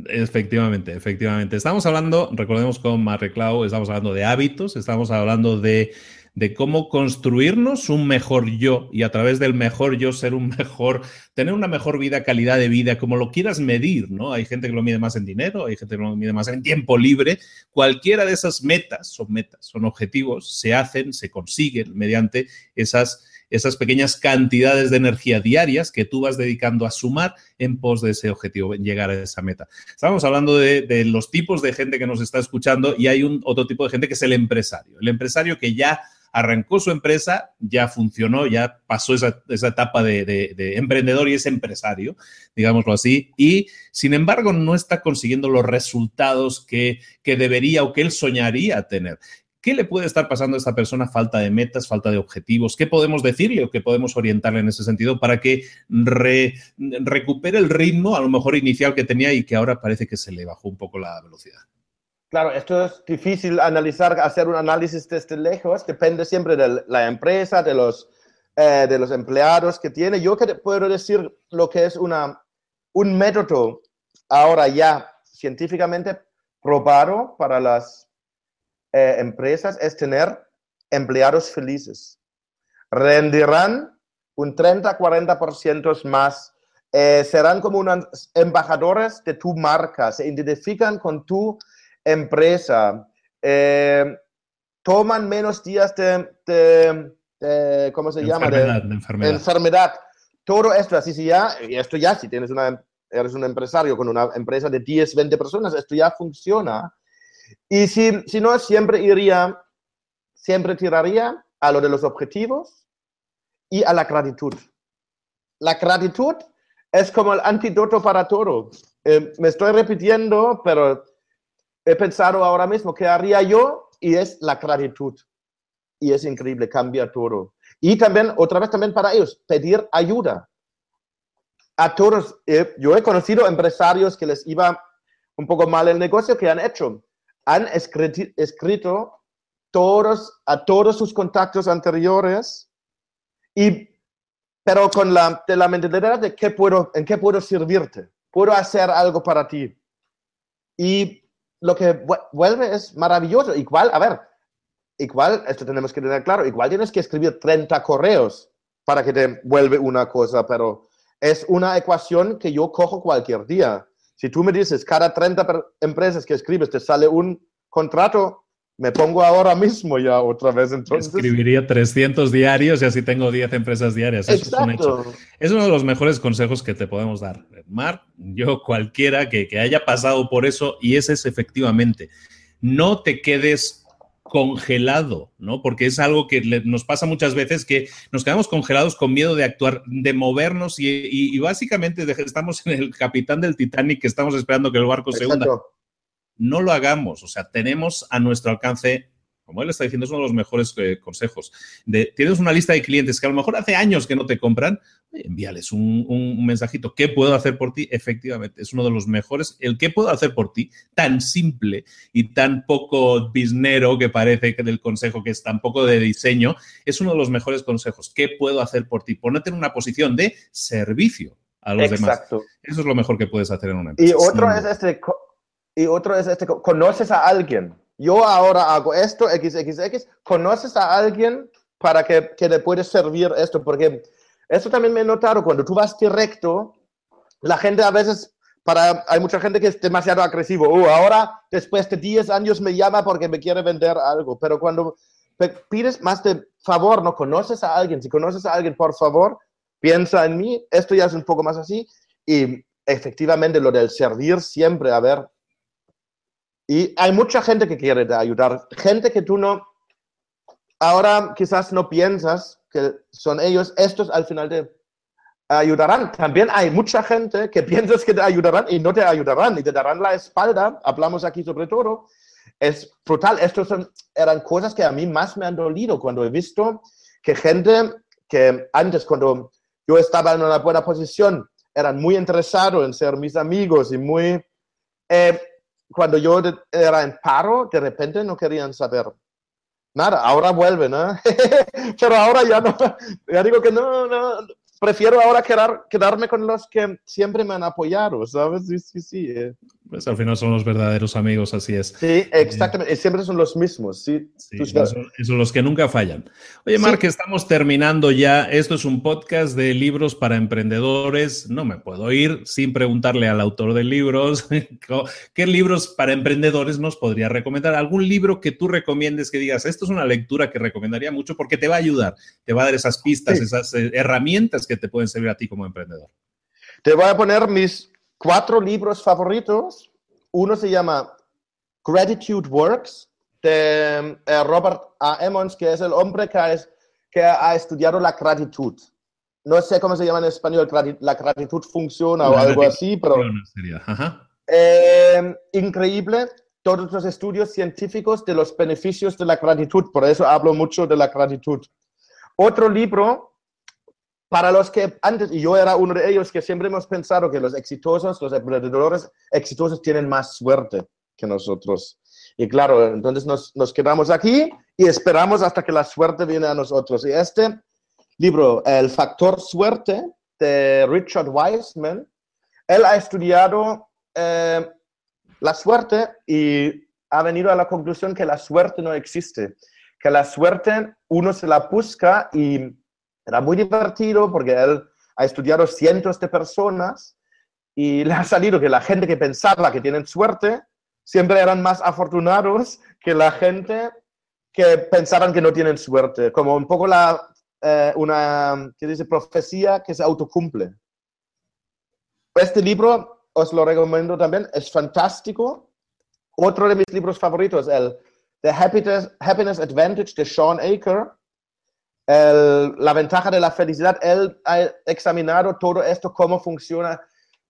Efectivamente, efectivamente. Estamos hablando, recordemos con Marreclau, estamos hablando de hábitos, estamos hablando de de cómo construirnos un mejor yo y a través del mejor yo ser un mejor, tener una mejor vida, calidad de vida, como lo quieras medir, ¿no? Hay gente que lo mide más en dinero, hay gente que lo mide más en tiempo libre. Cualquiera de esas metas son metas, son objetivos, se hacen, se consiguen mediante esas esas pequeñas cantidades de energía diarias que tú vas dedicando a sumar en pos de ese objetivo, en llegar a esa meta. Estamos hablando de, de, los tipos de gente que nos está escuchando y hay un otro tipo de gente que es el empresario. El empresario que ya arrancó su empresa, ya funcionó, ya pasó esa, etapa de, emprendedor y es empresario, digámoslo así, y sin embargo no está consiguiendo los resultados que, que debería o que él soñaría tener. ¿Qué le puede estar pasando a esta persona? Falta de metas, falta de objetivos. ¿Qué podemos decirle o qué podemos orientarle en ese sentido para que recupere el ritmo, a lo mejor inicial que tenía y que ahora parece que se le bajó un poco la velocidad? Claro, esto es difícil analizar, hacer un análisis desde lejos, depende siempre de la empresa, de los, eh, de los empleados que tiene. Yo que puedo decir lo que es una, un método ahora ya científicamente probado para las eh, empresas es tener empleados felices. Rendirán un 30-40% más. Eh, serán como unos embajadores de tu marca, se identifican con tu empresa. Eh, toman menos días de, ¿cómo se llama? De, enfermedad. enfermedad. Todo esto, así si ya, y esto ya, si tienes una, eres un empresario con una empresa de 10, 20 personas, esto ya funciona. Y si, si no, siempre iría, siempre tiraría a lo de los objetivos y a la gratitud. La gratitud es como el antídoto para todo. Eh, me estoy repitiendo, pero he pensado ahora mismo qué haría yo y es la gratitud. Y es increíble, cambia todo. Y también, otra vez también para ellos, pedir ayuda. A todos, eh, yo he conocido empresarios que les iba un poco mal el negocio que han hecho han escrito, todos, a todos sus contactos anteriores, y, pero con la, de la mentalidad de qué puedo, en qué puedo servirte, puedo hacer algo para ti. Y lo que vuelve es maravilloso. Igual, a ver, igual, esto tenemos que tener claro, igual tienes que escribir 30 correos para que te vuelve una cosa, pero es una ecuación que yo cojo cualquier día. Si tú me dices, cada 30 empresas que escribes te sale un contrato, me pongo ahora mismo ya otra vez. Entonces... Escribiría 300 diarios y así tengo 10 empresas diarias. Eso es un hecho. Es uno de los mejores consejos que te podemos dar. Mar, yo cualquiera que, que haya pasado por eso, y ese es efectivamente, no te quedes congelado, ¿no? Porque es algo que nos pasa muchas veces que nos quedamos congelados con miedo de actuar, de movernos y, básicamente estamos en el capitán del Titanic que estamos esperando que el barco se hunda. No lo hagamos, o sea, tenemos a nuestro alcance como él está diciendo, es uno de los mejores eh, consejos. De, tienes una lista de clientes que a lo mejor hace años que no te compran, envíales un, mensajito. ¿Qué puedo hacer por ti? Efectivamente, es uno de los mejores. El qué puedo hacer por ti, tan simple y tan poco biznero que parece que del consejo, que es tan poco de diseño, es uno de los mejores consejos. ¿Qué puedo hacer por ti? Ponerte en una posición de servicio a los Exacto. demás. Eso es lo mejor que puedes hacer en una empresa. Y otro es este, y otro es este, conoces a alguien yo ahora hago esto, XXX, conoces a alguien para que, que le puedes servir esto, porque esto también me he notado, cuando tú vas directo, la gente a veces, para, hay mucha gente que es demasiado agresivo, oh, ahora después de 10 años me llama porque me quiere vender algo, pero cuando pides más de favor, no conoces a alguien, si conoces a alguien, por favor, piensa en mí, esto ya es un poco más así, y efectivamente lo del servir siempre, a ver, y hay mucha gente que quiere ayudar, gente que tú no, ahora quizás no piensas que son ellos, estos al final te ayudarán. También hay mucha gente que piensas que te ayudarán y no te ayudarán y te darán la espalda. Hablamos aquí sobre todo. Es brutal. Estos eran cosas que a mí más me han dolido cuando he visto que gente que antes, cuando yo estaba en una buena posición, eran muy interesados en ser mis amigos y muy... Eh, cuando yo era en paro, de repente no querían saber nada. Ahora vuelven, ¿eh? Pero ahora ya no. Ya digo que no, no, prefiero ahora quedar, quedarme con los que siempre me han apoyado, ¿sabes? Sí, sí, sí. Eh. Pues al final son los verdaderos amigos, así es. Sí, exactamente. siempre son los mismos, sí. sí son, los que nunca fallan. Oye, Mark, estamos terminando ya. Esto es un podcast de libros para emprendedores. No me puedo ir sin preguntarle al autor de libros qué libros para emprendedores nos podría recomendar. ¿Algún libro que tú recomiendes que digas, esto es una lectura que recomendaría mucho porque te va a ayudar, te va a dar esas pistas, esas eh, herramientas que te pueden servir a ti como emprendedor? Te voy a poner mis cuatro libros favoritos. Uno se llama Gratitude Works, de eh, Robert A. Emmons, que es el hombre que, ha estudiado la gratitud. No sé cómo se llama en español, la gratitud funciona o algo así, pero... Eh, increíble todos los estudios científicos de los beneficios de la gratitud, por eso hablo mucho de la gratitud. Otro libro para los que antes, y yo era uno de ellos, que siempre hemos pensado que los exitosos, los emprendedores exitosos tienen más suerte que nosotros. Y claro, entonces nos, quedamos aquí y esperamos hasta que la suerte viene a nosotros. Y este libro, El factor suerte, de Richard Wiseman, él ha estudiado eh, la suerte y ha venido a la conclusión que la suerte no existe, que la suerte uno se la busca y era muy divertido porque él ha estudiado cientos de personas y le ha salido que la gente que pensaba que tienen suerte siempre eran más afortunados que la gente que pensaban que no tienen suerte, como un poco la, eh, una, ¿qué dice? Profecía que se autocumple. Este libro os lo recomiendo también, es fantástico. Otro de mis libros favoritos, el The Happiness, Happiness Advantage de Sean Aker, la ventaja de la felicidad, él ha examinado todo esto, cómo funciona,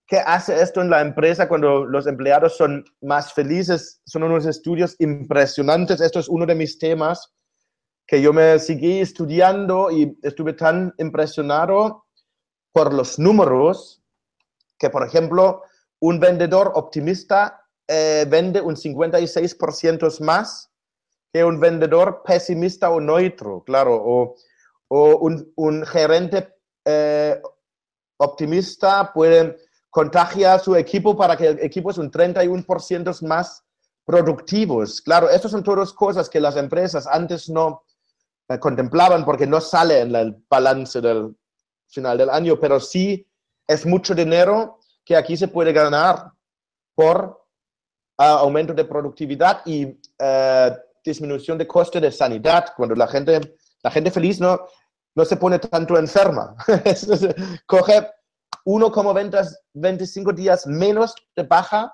qué hace esto en la empresa cuando los empleados son más felices. Son unos estudios impresionantes. Esto es uno de mis temas que yo me seguí estudiando y estuve tan impresionado por los números que, por ejemplo, un vendedor optimista eh, vende un 56% más que un vendedor pesimista o neutro, claro, o, un, gerente eh, optimista puede contagiar a su equipo para que el equipo es un 31% más productivos. Claro, estas son todas cosas que las empresas antes no eh, contemplaban porque no sale en el balance del final del año, pero sí es mucho dinero que aquí se puede ganar por ah, aumento de productividad y disminución de coste de sanidad, cuando la gente, la gente feliz no, no se pone tanto enferma. Coge 1,25 días menos de baja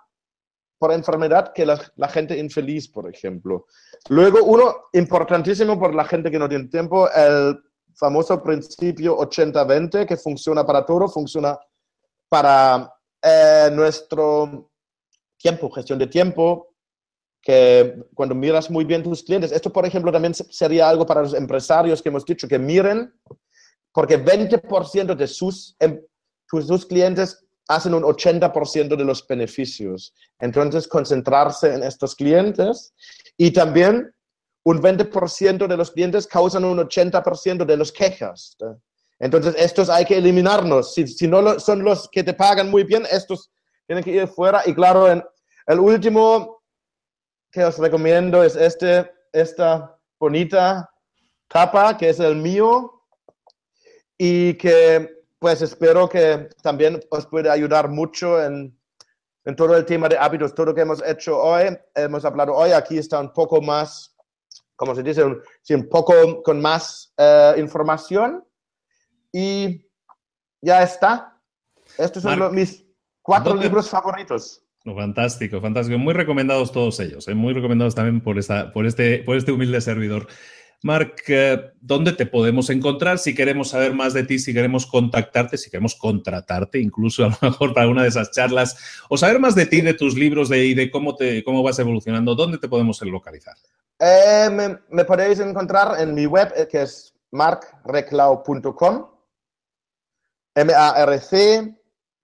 por enfermedad que la, gente infeliz, por ejemplo. Luego, uno importantísimo por la gente que no tiene tiempo, el famoso principio 80-20, que funciona para todo, funciona para eh, nuestro tiempo, gestión de tiempo, que cuando miras muy bien tus clientes, esto por ejemplo también sería algo para los empresarios que hemos dicho, que miren, porque 20% de sus, em, sus clientes hacen un 80% de los beneficios. Entonces, concentrarse en estos clientes y también un 20% de los clientes causan un 80% de los quejas. Entonces, estos hay que eliminarnos. Si, si no son los que te pagan muy bien, estos tienen que ir fuera. Y claro, en el último que os recomiendo es este, esta bonita tapa que es el mío y que pues espero que también os puede ayudar mucho en, en todo el tema de hábitos, todo lo que hemos hecho hoy, hemos hablado hoy, aquí está un poco más, como se dice, un, un poco con más eh, información. Y ya está. Estos son mis cuatro libros favoritos fantástico, fantástico. Muy recomendados todos ellos, ¿eh? muy recomendados también por, esta, por, este, por este humilde servidor. Marc, eh, ¿dónde te podemos encontrar si queremos saber más de ti, si queremos contactarte, si queremos contratarte, incluso a lo mejor para una de esas charlas, o saber más de ti, de tus libros de, y de cómo, te, cómo vas evolucionando? ¿Dónde te podemos localizar? Eh, me, podéis encontrar en mi web, que es marcreclau.com, M-A-R-C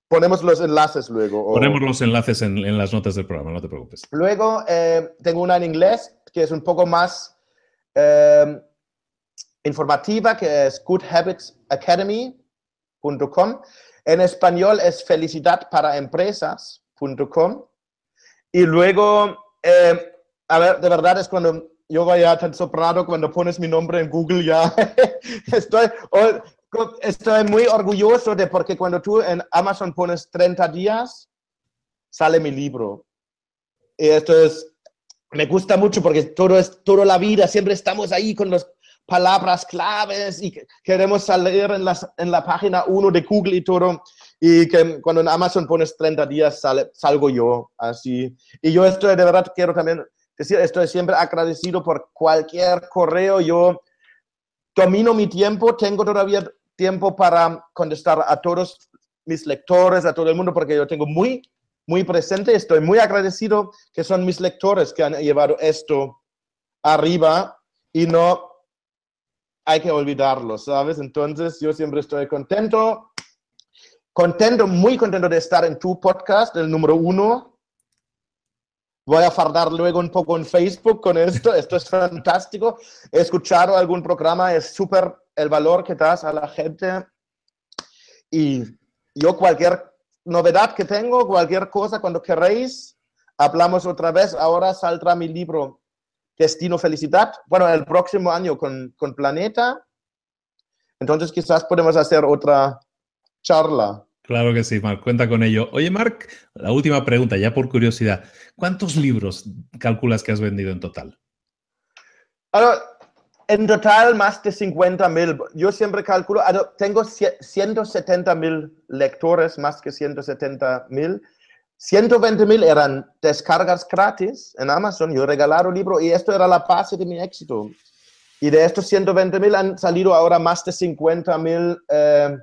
Ponemos los enlaces luego. Ponemos los enlaces en, las notas del programa, no te preocupes. Luego eh, tengo una en inglés que es un poco más eh, informativa, que es goodhabitsacademy.com. En español es felicidadparaempresas.com. Y luego, eh, a ver, de verdad es cuando yo vaya tan soprado, cuando pones mi nombre en Google ya estoy, Estoy muy orgulloso de porque cuando tú en Amazon pones 30 días, sale mi libro. Y esto es, me gusta mucho porque todo es, toda la vida, siempre estamos ahí con las palabras claves y queremos salir en, las, en la página 1 de Google y todo. Y que cuando en Amazon pones 30 días, sale, salgo yo así. Y yo estoy, de verdad, quiero también decir, estoy siempre agradecido por cualquier correo. Yo domino mi tiempo, tengo todavía tiempo para contestar a todos mis lectores, a todo el mundo, porque yo tengo muy, muy presente, estoy muy agradecido que son mis lectores que han llevado esto arriba y no hay que olvidarlo, ¿sabes? Entonces yo siempre estoy contento, contento, muy contento de estar en tu podcast, el número uno. Voy a fardar luego un poco en Facebook con esto, esto es fantástico. He escuchado algún programa, es súper el valor que das a la gente. Y yo cualquier novedad que tengo, cualquier cosa, cuando queréis, hablamos otra vez. Ahora saldrá mi libro Destino Felicidad. Bueno, el próximo año con, con Planeta. Entonces quizás podemos hacer otra charla. Claro que sí, Marc, cuenta con ello. Oye, Marc, la última pregunta, ya por curiosidad. ¿Cuántos libros calculas que has vendido en total? En total, más de 50 mil. Yo siempre calculo, tengo 170 mil lectores, más que 170 mil. 120 mil eran descargas gratis en Amazon. Yo regalaron libro y esto era la base de mi éxito. Y de estos 120 mil han salido ahora más de 50 mil eh,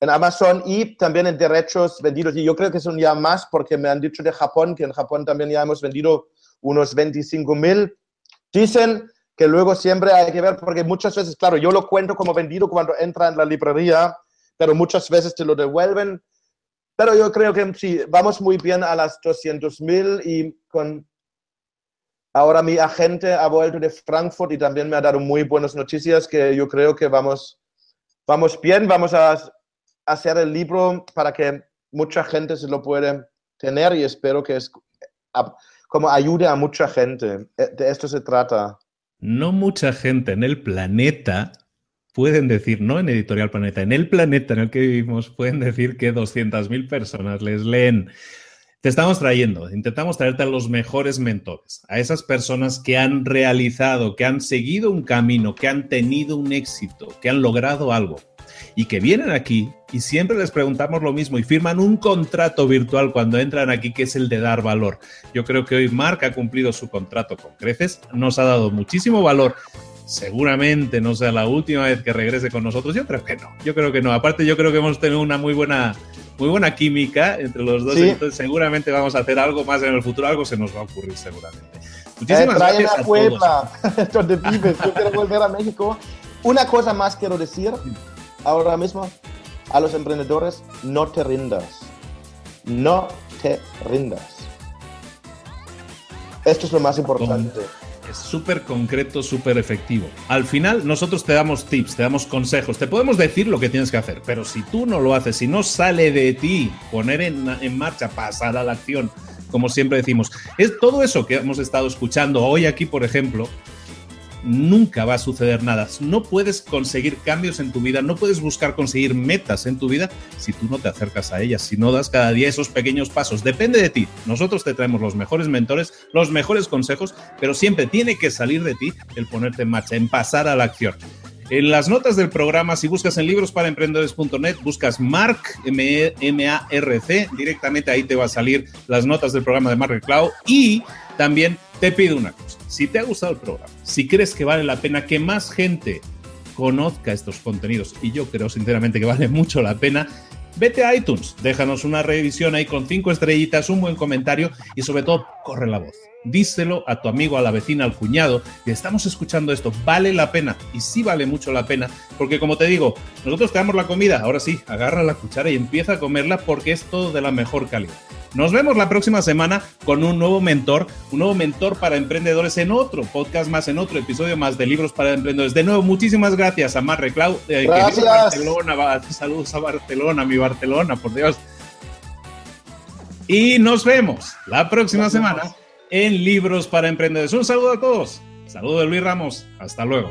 en Amazon y también en derechos vendidos. Y yo creo que son ya más porque me han dicho de Japón, que en Japón también ya hemos vendido unos 25 mil. Dicen que luego siempre hay que ver, porque muchas veces, claro, yo lo cuento como vendido cuando entra en la librería, pero muchas veces te lo devuelven pero yo creo que sí, vamos muy bien a las 200 mil y con ahora mi agente ha vuelto de Frankfurt y también me ha dado muy buenas noticias que yo creo que vamos, vamos bien, vamos a hacer el libro para que mucha gente se lo puede tener y espero que es como ayude a mucha gente. Eh, de esto se trata. No mucha gente en el planeta pueden decir, no en Editorial Planeta, en el planeta en el que vivimos, pueden decir que 200.000 personas les leen. Te estamos trayendo, intentamos traerte a los mejores mentores, a esas personas que han realizado, que han seguido un camino, que han tenido un éxito, que han logrado algo y que vienen aquí y siempre les preguntamos lo mismo y firman un contrato virtual cuando entran aquí que es el de dar valor. Yo creo que hoy Marc ha cumplido su contrato con creces, nos ha dado muchísimo valor seguramente no sea la última vez que regrese con nosotros. Yo creo que no, yo creo que no. Aparte, yo creo que hemos tenido una muy buena, muy buena química entre los dos. Entonces, seguramente vamos a hacer algo más en el futuro. Algo se nos va a ocurrir seguramente. Muchísimas eh, gracias a Puebla. Yo quiero volver a México. Una cosa más quiero decir ahora mismo a los emprendedores: no te rindas. No te rindas. Esto es lo más importante súper concreto, súper efectivo. Al final, nosotros te damos tips, te damos consejos, te podemos decir lo que tienes que hacer, pero si tú no lo haces, si no sale de ti poner en, en marcha, pasar a la acción, como siempre decimos, es todo eso que hemos estado escuchando hoy aquí, por ejemplo, nunca va a suceder nada. No puedes conseguir cambios en tu vida, no puedes buscar conseguir metas en tu vida si tú no te acercas a ellas, si no das cada día esos pequeños pasos. Depende de ti. Nosotros te traemos los mejores mentores, los mejores consejos, pero siempre tiene que salir de ti el ponerte en marcha, en pasar a la acción. En las notas del programa, si buscas en libros para emprendedores.net, buscas Mark, M-A-R-C, directamente ahí te va a salir las notas del programa de Mark Cloud y también te pido una cosa. Si te ha gustado el programa, si crees que vale la pena que más gente conozca estos contenidos, y yo creo sinceramente que vale mucho la pena, vete a iTunes, déjanos una revisión ahí con cinco estrellitas, un buen comentario y sobre todo, corre la voz díselo a tu amigo, a la vecina, al cuñado, que estamos escuchando esto, vale la pena, y sí vale mucho la pena, porque como te digo, nosotros te damos la comida, ahora sí, agarra la cuchara y empieza a comerla porque es todo de la mejor calidad. Nos vemos la próxima semana con un nuevo mentor, un nuevo mentor para emprendedores en otro podcast más, en otro episodio más de Libros para Emprendedores. De nuevo, muchísimas gracias a Marre Clau, eh, gracias. Barcelona, saludos a Barcelona, mi Barcelona, por Dios. Y nos vemos la próxima semana en Libros para Emprendedores. Un saludo a todos. Saludo de Luis Ramos. Hasta luego.